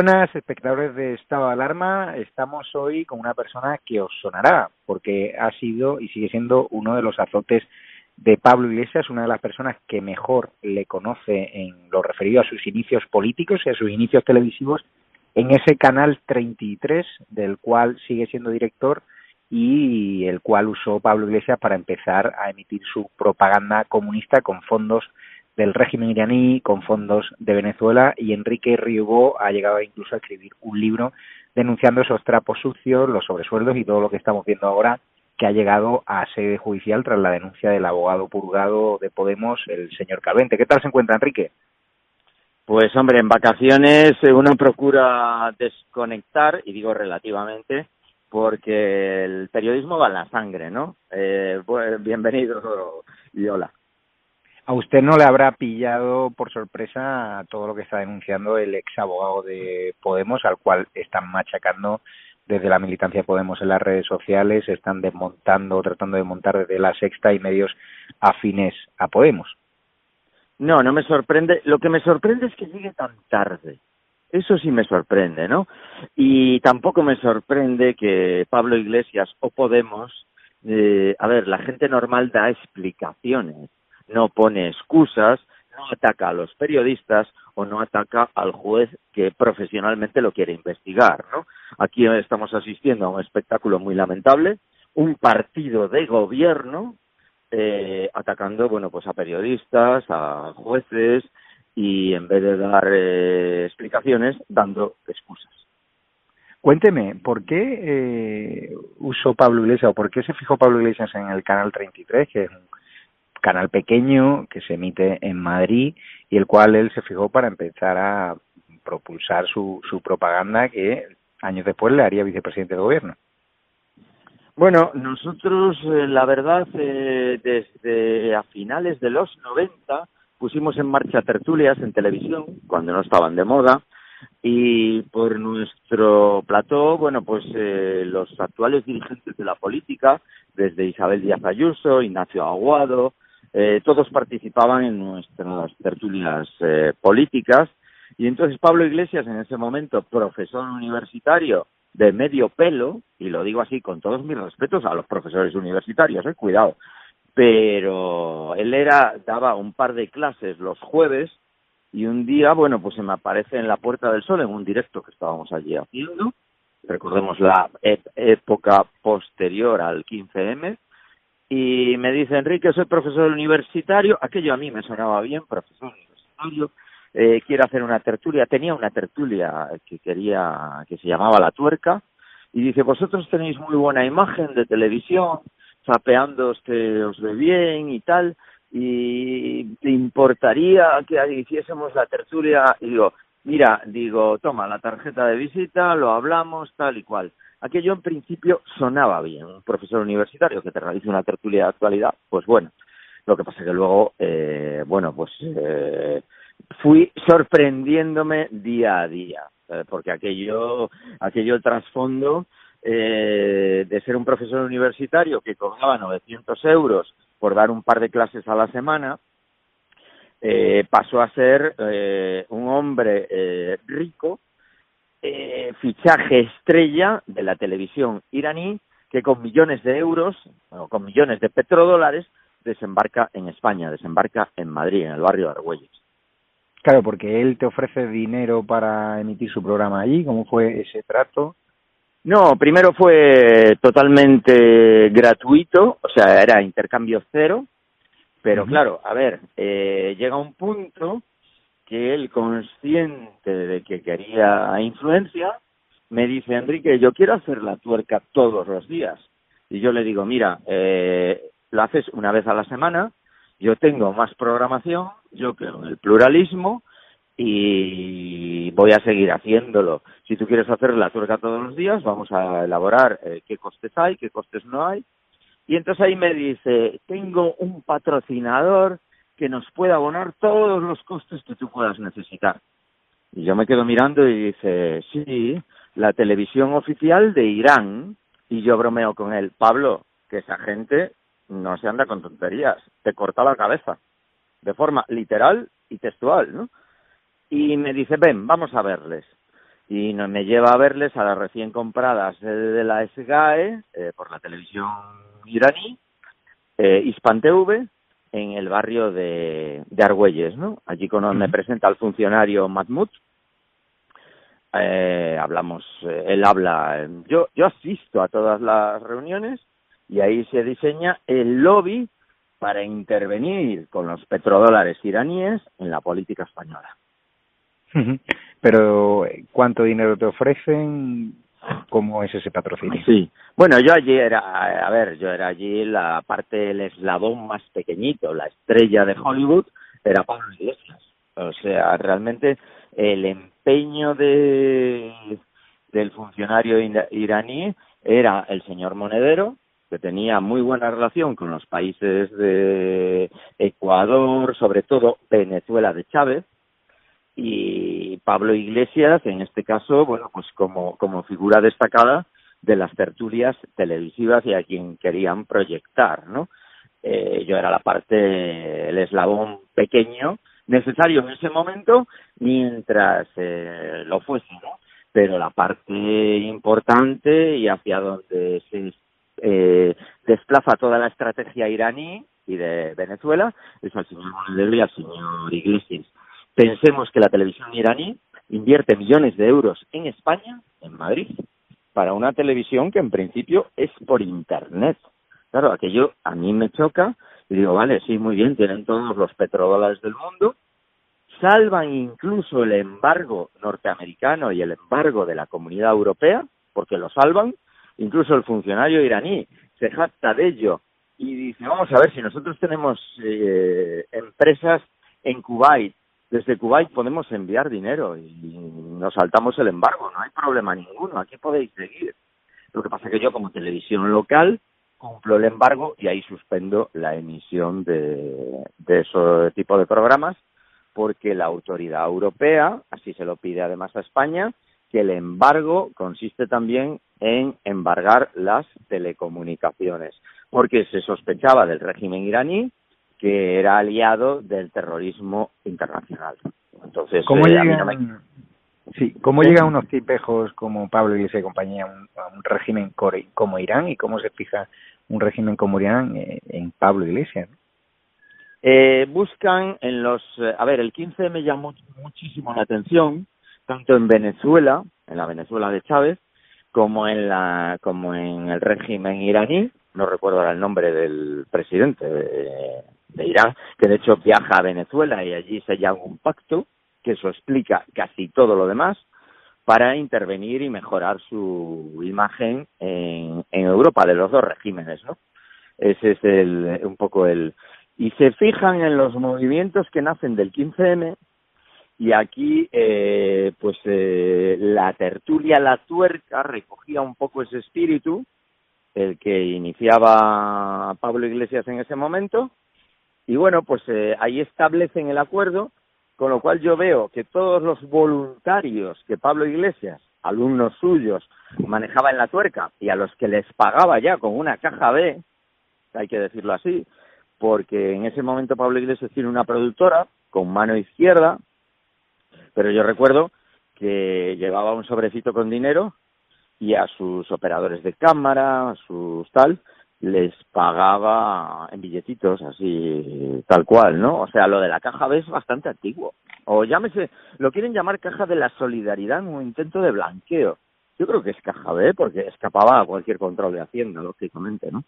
Buenas, espectadores de Estado de Alarma. Estamos hoy con una persona que os sonará, porque ha sido y sigue siendo uno de los azotes de Pablo Iglesias, una de las personas que mejor le conoce en lo referido a sus inicios políticos y a sus inicios televisivos en ese canal 33, del cual sigue siendo director y el cual usó Pablo Iglesias para empezar a emitir su propaganda comunista con fondos del régimen iraní con fondos de Venezuela y Enrique Riobó ha llegado incluso a escribir un libro denunciando esos trapos sucios, los sobresueldos y todo lo que estamos viendo ahora que ha llegado a sede judicial tras la denuncia del abogado purgado de Podemos, el señor Calvente. ¿Qué tal se encuentra, Enrique? Pues hombre, en vacaciones eh, uno procura desconectar, y digo relativamente, porque el periodismo va en la sangre, ¿no? Eh, pues, bienvenido y hola a usted no le habrá pillado por sorpresa todo lo que está denunciando el ex abogado de Podemos, al cual están machacando desde la militancia Podemos en las redes sociales, están desmontando, tratando de montar desde la sexta y medios afines a Podemos. No, no me sorprende. Lo que me sorprende es que llegue tan tarde. Eso sí me sorprende, ¿no? Y tampoco me sorprende que Pablo Iglesias o Podemos, eh, a ver, la gente normal da explicaciones no pone excusas, no ataca a los periodistas o no ataca al juez que profesionalmente lo quiere investigar, ¿no? Aquí estamos asistiendo a un espectáculo muy lamentable, un partido de gobierno eh, atacando, bueno, pues a periodistas, a jueces y en vez de dar eh, explicaciones, dando excusas. Cuénteme, ¿por qué eh, usó Pablo Iglesias o por qué se fijó Pablo Iglesias en el canal 33, que es un canal pequeño que se emite en Madrid y el cual él se fijó para empezar a propulsar su, su propaganda que años después le haría vicepresidente de gobierno. Bueno, nosotros, eh, la verdad, eh, desde a finales de los 90 pusimos en marcha tertulias en televisión, cuando no estaban de moda, y por nuestro plató, bueno, pues eh, los actuales dirigentes de la política, desde Isabel Díaz Ayuso, Ignacio Aguado, eh, todos participaban en nuestras tertulias eh, políticas. Y entonces Pablo Iglesias en ese momento, profesor universitario de medio pelo, y lo digo así con todos mis respetos a los profesores universitarios, eh, cuidado, pero él era, daba un par de clases los jueves y un día, bueno, pues se me aparece en la Puerta del Sol en un directo que estábamos allí haciendo, recordemos la época posterior al 15M, y me dice, Enrique, soy profesor universitario, aquello a mí me sonaba bien, profesor universitario, eh, quiero hacer una tertulia, tenía una tertulia que quería, que se llamaba La Tuerca, y dice, vosotros tenéis muy buena imagen de televisión, zapeándoos que os ve bien y tal, y te importaría que hiciésemos la tertulia, y digo, mira, digo, toma la tarjeta de visita, lo hablamos, tal y cual. Aquello en principio sonaba bien. Un profesor universitario que te realice una tertulia de actualidad, pues bueno. Lo que pasa que luego, eh, bueno, pues eh, fui sorprendiéndome día a día, eh, porque aquello, aquello trasfondo eh, de ser un profesor universitario que cobraba 900 euros por dar un par de clases a la semana, eh, pasó a ser eh, un hombre eh, rico eh, fichaje estrella de la televisión iraní que con millones de euros o con millones de petrodólares desembarca en España, desembarca en Madrid, en el barrio de Argüelles. Claro, porque él te ofrece dinero para emitir su programa allí. ¿Cómo fue ese trato? No, primero fue totalmente gratuito, o sea, era intercambio cero, pero claro, a ver, eh, llega un punto que él, consciente de que quería influencia, me dice, Enrique, yo quiero hacer la tuerca todos los días. Y yo le digo, mira, eh, lo haces una vez a la semana, yo tengo más programación, yo creo en el pluralismo y voy a seguir haciéndolo. Si tú quieres hacer la tuerca todos los días, vamos a elaborar eh, qué costes hay, qué costes no hay. Y entonces ahí me dice, tengo un patrocinador que nos pueda abonar todos los costes que tú puedas necesitar. Y yo me quedo mirando y dice, sí, la televisión oficial de Irán. Y yo bromeo con él, Pablo, que esa gente no se anda con tonterías, te corta la cabeza, de forma literal y textual, ¿no? Y me dice, ven, vamos a verles. y me lleva a verles a las recién compradas de la SGAE eh, por la televisión iraní, eh, Hispan TV, en el barrio de, de Argüelles, ¿no? Allí con, me presenta el funcionario Mahmoud, eh, hablamos, eh, él habla, yo, yo asisto a todas las reuniones y ahí se diseña el lobby para intervenir con los petrodólares iraníes en la política española. Pero, ¿cuánto dinero te ofrecen? ¿Cómo es ese patrocinio? Sí. Bueno, yo allí era, a ver, yo era allí la parte, el eslabón más pequeñito, la estrella de Hollywood era Pablo Iglesias. O sea, realmente el empeño de, del funcionario iraní era el señor Monedero, que tenía muy buena relación con los países de Ecuador, sobre todo Venezuela de Chávez, y Pablo Iglesias, en este caso, bueno, pues como, como figura destacada de las tertulias televisivas y a quien querían proyectar, ¿no? Eh, yo era la parte, el eslabón pequeño necesario en ese momento mientras eh, lo fuese, ¿no? Pero la parte importante y hacia donde se eh, desplaza toda la estrategia iraní y de Venezuela es al señor Monedero y al señor Iglesias. Pensemos que la televisión iraní invierte millones de euros en España, en Madrid, para una televisión que en principio es por Internet. Claro, aquello a mí me choca y digo, vale, sí, muy bien, tienen todos los petrodólares del mundo, salvan incluso el embargo norteamericano y el embargo de la comunidad europea, porque lo salvan, incluso el funcionario iraní se jacta de ello y dice, vamos a ver, si nosotros tenemos eh, empresas en Kuwait desde Kuwait podemos enviar dinero y nos saltamos el embargo, no hay problema ninguno, aquí podéis seguir. Lo que pasa es que yo como televisión local cumplo el embargo y ahí suspendo la emisión de, de ese tipo de programas porque la autoridad europea, así se lo pide además a España, que el embargo consiste también en embargar las telecomunicaciones, porque se sospechaba del régimen iraní que era aliado del terrorismo internacional. Entonces, ¿cómo, eh, llegan, sí, ¿cómo llegan unos tipejos como Pablo Iglesias y compañía a un, régimen como Irán y cómo se fija un régimen como Irán eh, en Pablo Iglesias? Eh, buscan en los, eh, a ver, el 15 me llamó muchísimo la atención, tanto en Venezuela, en la Venezuela de Chávez, como en la, como en el régimen iraní, no recuerdo ahora el nombre del presidente de, Irán, que de hecho viaja a Venezuela y allí se llama un pacto, que eso explica casi todo lo demás, para intervenir y mejorar su imagen en, en Europa de los dos regímenes, ¿no? Ese es el, un poco el... Y se fijan en los movimientos que nacen del 15M y aquí, eh, pues eh, la tertulia La Tuerca recogía un poco ese espíritu, el que iniciaba Pablo Iglesias en ese momento, y bueno, pues eh, ahí establecen el acuerdo, con lo cual yo veo que todos los voluntarios que Pablo Iglesias, alumnos suyos, manejaba en la tuerca y a los que les pagaba ya con una caja B, hay que decirlo así, porque en ese momento Pablo Iglesias tiene una productora con mano izquierda, pero yo recuerdo que llevaba un sobrecito con dinero y a sus operadores de cámara, a sus tal, les pagaba en billetitos así tal cual, ¿no? O sea, lo de la caja B es bastante antiguo. O llámese, lo quieren llamar caja de la solidaridad un intento de blanqueo. Yo creo que es caja B porque escapaba a cualquier control de Hacienda, lógicamente, ¿no?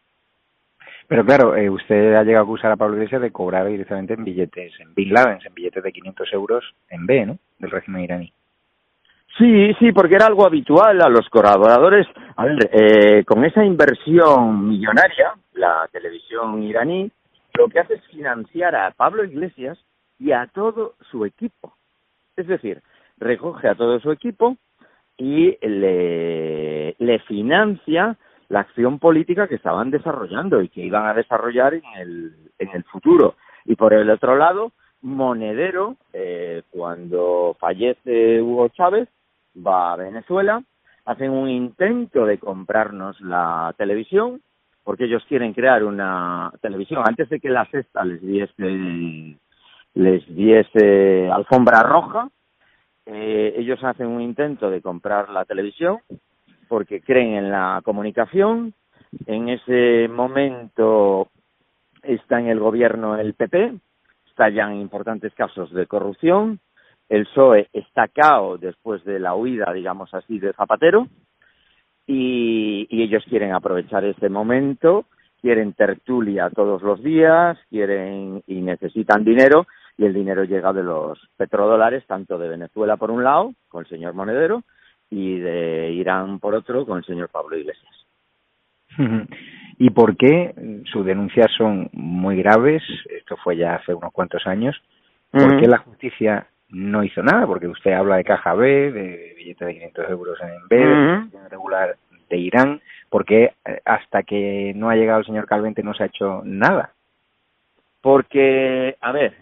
Pero claro, eh, usted ha llegado a acusar a Pablo Iglesias de cobrar directamente en billetes, en Bin Laden, en billetes de 500 euros en B, ¿no? Del régimen iraní. Sí, sí, porque era algo habitual a los colaboradores. A ver, eh, con esa inversión millonaria, la televisión iraní, lo que hace es financiar a Pablo Iglesias y a todo su equipo. Es decir, recoge a todo su equipo y le, le financia la acción política que estaban desarrollando y que iban a desarrollar en el, en el futuro. Y por el otro lado, Monedero, eh, cuando fallece Hugo Chávez, va a Venezuela, hacen un intento de comprarnos la televisión, porque ellos quieren crear una televisión antes de que la sexta les diese les diese alfombra roja eh, ellos hacen un intento de comprar la televisión porque creen en la comunicación. En ese momento está en el gobierno el PP, estallan importantes casos de corrupción, el PSOE está cao después de la huida, digamos así, de Zapatero, y, y ellos quieren aprovechar ese momento, quieren tertulia todos los días, quieren y necesitan dinero, y el dinero llega de los petrodólares, tanto de Venezuela por un lado, con el señor Monedero, y de Irán por otro, con el señor Pablo Iglesias. ¿Y por qué sus denuncias son muy graves? Esto fue ya hace unos cuantos años. ¿Por qué la justicia no hizo nada? Porque usted habla de caja B, de billetes de 500 euros en B, de regular de Irán. ¿Por qué eh, hasta que no ha llegado el señor Calvente no se ha hecho nada? Porque, a ver,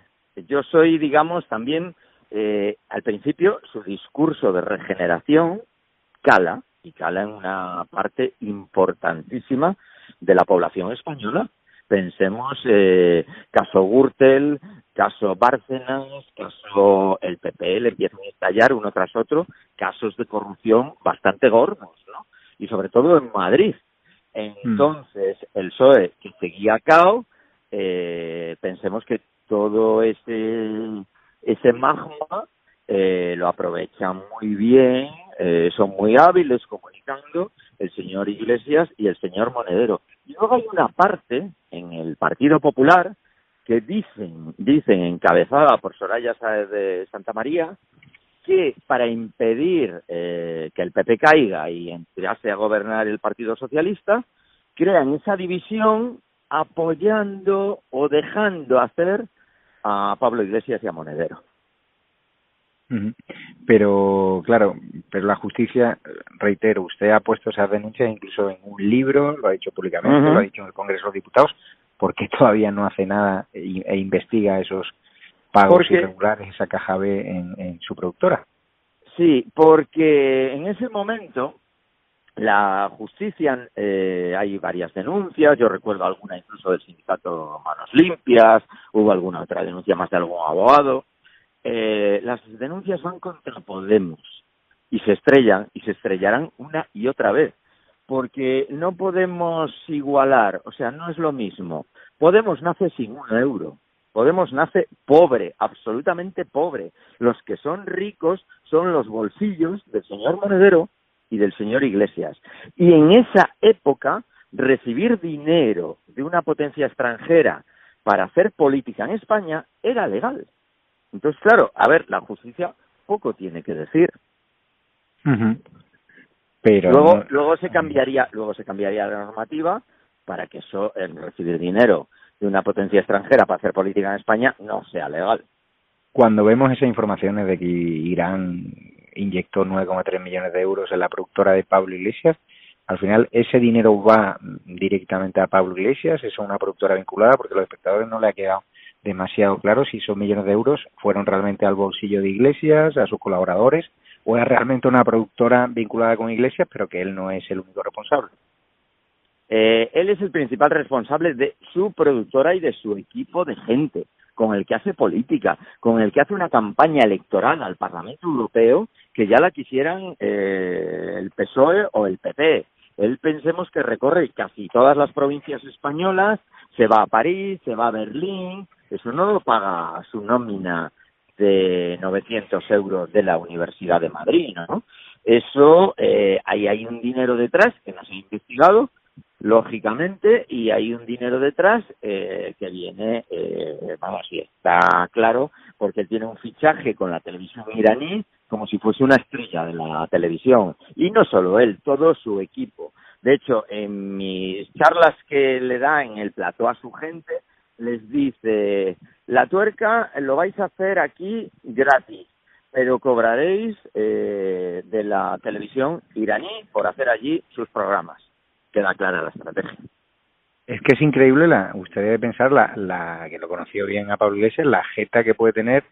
yo soy, digamos, también, eh, al principio, su discurso de regeneración cala, y cala en una parte importantísima de la población española. Pensemos eh, caso Gürtel, caso Bárcenas, caso el PP, le empiezan a estallar uno tras otro casos de corrupción bastante gordos, ¿no? Y sobre todo en Madrid. Entonces, el PSOE, que seguía cao, eh, pensemos que todo ese, ese magma eh, lo aprovechan muy bien, eh, son muy hábiles comunicando el señor Iglesias y el señor Monedero. Y luego hay una parte en el Partido Popular que dicen, dicen encabezada por Soraya Sáez de Santa María, que para impedir eh, que el PP caiga y entrase a gobernar el Partido Socialista, crean esa división apoyando o dejando hacer a Pablo Iglesias y a Monedero. Pero, claro, pero la justicia, reitero, usted ha puesto esas denuncias incluso en un libro, lo ha dicho públicamente, lo ha dicho en el Congreso de Diputados, ¿por qué todavía no hace nada e, e investiga esos pagos irregulares, esa caja B en, en su productora? Sí, porque en ese momento la justicia, eh, hay varias denuncias, yo recuerdo alguna incluso del sindicato Manos Limpias, hubo alguna otra denuncia más de algún abogado. Eh, las denuncias van contra Podemos y se estrellan y se estrellarán una y otra vez, porque no podemos igualar, o sea, no es lo mismo. Podemos nace sin un euro, Podemos nace pobre, absolutamente pobre. Los que son ricos son los bolsillos del señor Monedero y del señor Iglesias. Y en esa época, recibir dinero de una potencia extranjera para hacer política en España era legal. Entonces, claro, a ver, la justicia poco tiene que decir. Pero luego, luego se cambiaría, luego se cambiaría la normativa para que eso, el recibir dinero de una potencia extranjera para hacer política en España no sea legal. Cuando vemos esas informaciones de que Irán inyectó 9,3 millones de euros en la productora de Pablo Iglesias. Al final, ese dinero va directamente a Pablo Iglesias, es una productora vinculada, porque a los espectadores no le ha quedado demasiado claro si esos millones de euros fueron realmente al bolsillo de Iglesias, a sus colaboradores, o es realmente una productora vinculada con Iglesias, pero que él no es el único responsable. Eh, él es el principal responsable de su productora y de su equipo de gente con el que hace política, con el que hace una campaña electoral al Parlamento Europeo que ya la quisieran eh, el PSOE o el PP. Él pensemos que recorre casi todas las provincias españolas, se va a París, se va a Berlín, eso no lo paga su nómina de 900 euros de la Universidad de Madrid, ¿no? Eso, eh, ahí hay un dinero detrás que no se ha investigado, lógicamente, y hay un dinero detrás eh, que viene, eh, vamos, y está claro, porque tiene un fichaje con la televisión iraní como si fuese una estrella de la televisión. Y no solo él, todo su equipo. De hecho, en mis charlas que le da en el plató a su gente, les dice, la tuerca lo vais a hacer aquí gratis, pero cobraréis eh, de la televisión iraní por hacer allí sus programas queda clara la estrategia. Es que es increíble, la, usted debe pensar, la, la que lo conoció bien a Pablo Iglesias, la jeta que puede tener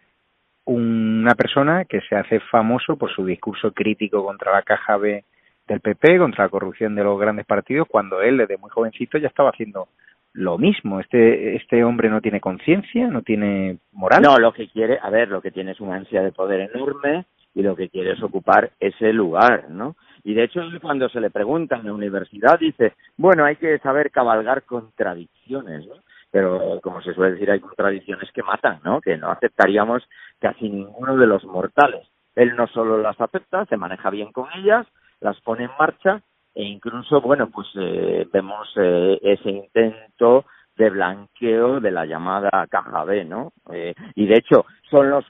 una persona que se hace famoso por su discurso crítico contra la caja B del PP, contra la corrupción de los grandes partidos, cuando él desde muy jovencito ya estaba haciendo lo mismo. Este, este hombre no tiene conciencia, no tiene moral. No, lo que quiere, a ver, lo que tiene es una ansia de poder enorme y lo que quiere es ocupar ese lugar, ¿no? Y de hecho, cuando se le pregunta en la universidad, dice, bueno, hay que saber cabalgar contradicciones, ¿no? Pero, como se suele decir, hay contradicciones que matan, ¿no? Que no aceptaríamos casi ninguno de los mortales. Él no solo las acepta, se maneja bien con ellas, las pone en marcha e incluso, bueno, pues eh, vemos eh, ese intento de blanqueo de la llamada caja B, ¿no? Eh, y de hecho, son los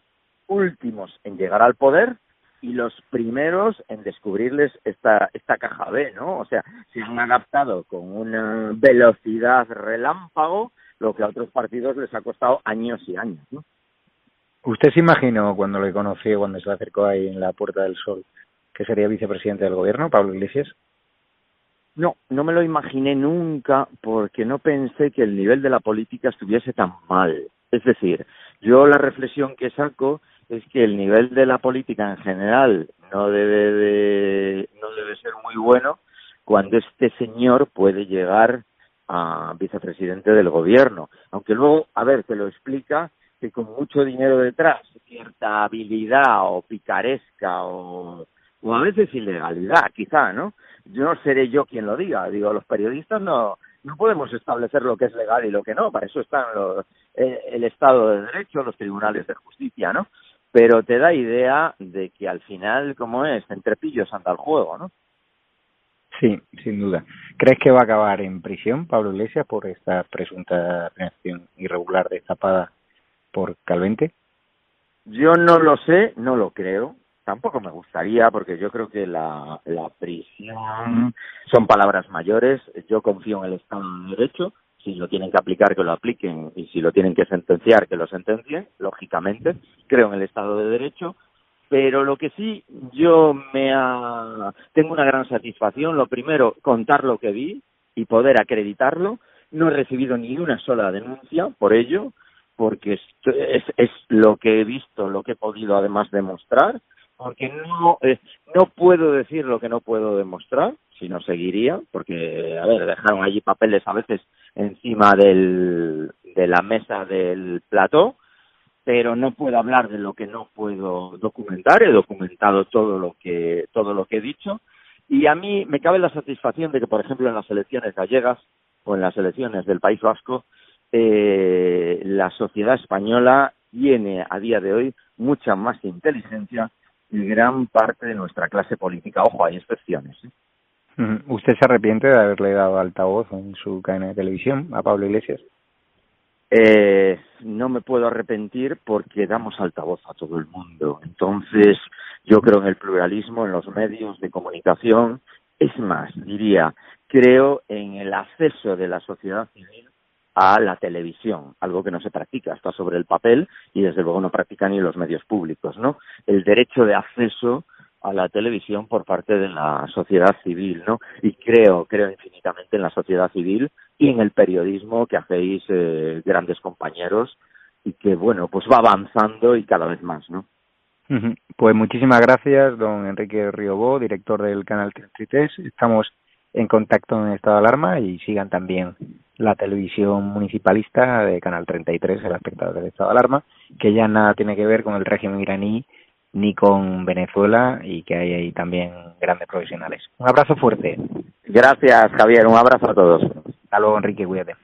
últimos en llegar al poder y los primeros en descubrirles esta, esta caja B, ¿no? O sea, se han adaptado con una velocidad relámpago, lo que a otros partidos les ha costado años y años, ¿no? ¿Usted se imaginó cuando le conoció, cuando se acercó ahí en la Puerta del Sol, que sería vicepresidente del gobierno, Pablo Iglesias? No, no me lo imaginé nunca porque no pensé que el nivel de la política estuviese tan mal. Es decir, yo la reflexión que saco es que el nivel de la política en general no debe de, no debe ser muy bueno cuando este señor puede llegar a vicepresidente del gobierno. Aunque luego, a ver, te lo explica que con mucho dinero detrás, cierta habilidad o picaresca o, o a veces ilegalidad, quizá, ¿no? Yo no seré yo quien lo diga, digo, los periodistas no, no podemos establecer lo que es legal y lo que no, para eso están los, eh, el Estado de Derecho, los tribunales de justicia, ¿no? Pero te da idea de que al final, como es, entre pillos anda el juego, ¿no? Sí, sin duda. ¿Crees que va a acabar en prisión Pablo Iglesias por esta presunta reacción irregular destapada por Calvente? Yo no lo sé, no lo creo. Tampoco me gustaría, porque yo creo que la, la prisión son palabras mayores. Yo confío en el Estado de Derecho. Si lo tienen que aplicar, que lo apliquen. Y si lo tienen que sentenciar, que lo sentencien, lógicamente. Creo en el Estado de Derecho. Pero lo que sí, yo me ha... tengo una gran satisfacción. Lo primero, contar lo que vi y poder acreditarlo. No he recibido ni una sola denuncia por ello porque es, es lo que he visto, lo que he podido además demostrar, porque no, no puedo decir lo que no puedo demostrar, si no seguiría, porque, a ver, dejaron allí papeles a veces encima del, de la mesa del plató, pero no puedo hablar de lo que no puedo documentar, he documentado todo lo que, todo lo que he dicho, y a mí me cabe la satisfacción de que, por ejemplo, en las elecciones gallegas o en las elecciones del País Vasco, eh, la sociedad española tiene a día de hoy mucha más inteligencia gran parte de nuestra clase política. Ojo, hay excepciones. ¿eh? ¿Usted se arrepiente de haberle dado altavoz en su cadena de televisión a Pablo Iglesias? Eh, no me puedo arrepentir porque damos altavoz a todo el mundo. Entonces, yo creo en el pluralismo, en los medios de comunicación. Es más, diría, creo en el acceso de la sociedad civil a la televisión, algo que no se practica, está sobre el papel y desde luego no practican ni los medios públicos, ¿no? El derecho de acceso a la televisión por parte de la sociedad civil, ¿no? Y creo, creo infinitamente en la sociedad civil y en el periodismo que hacéis eh, grandes compañeros y que, bueno, pues va avanzando y cada vez más, ¿no? Pues muchísimas gracias, don Enrique Riobó, director del canal 33. Estamos en contacto en estado de alarma y sigan también la televisión municipalista de Canal 33, el espectador del estado de alarma, que ya nada tiene que ver con el régimen iraní ni con Venezuela y que hay ahí también grandes profesionales. Un abrazo fuerte. Gracias, Javier. Un abrazo a todos. Hasta luego, Enrique. Cuídate.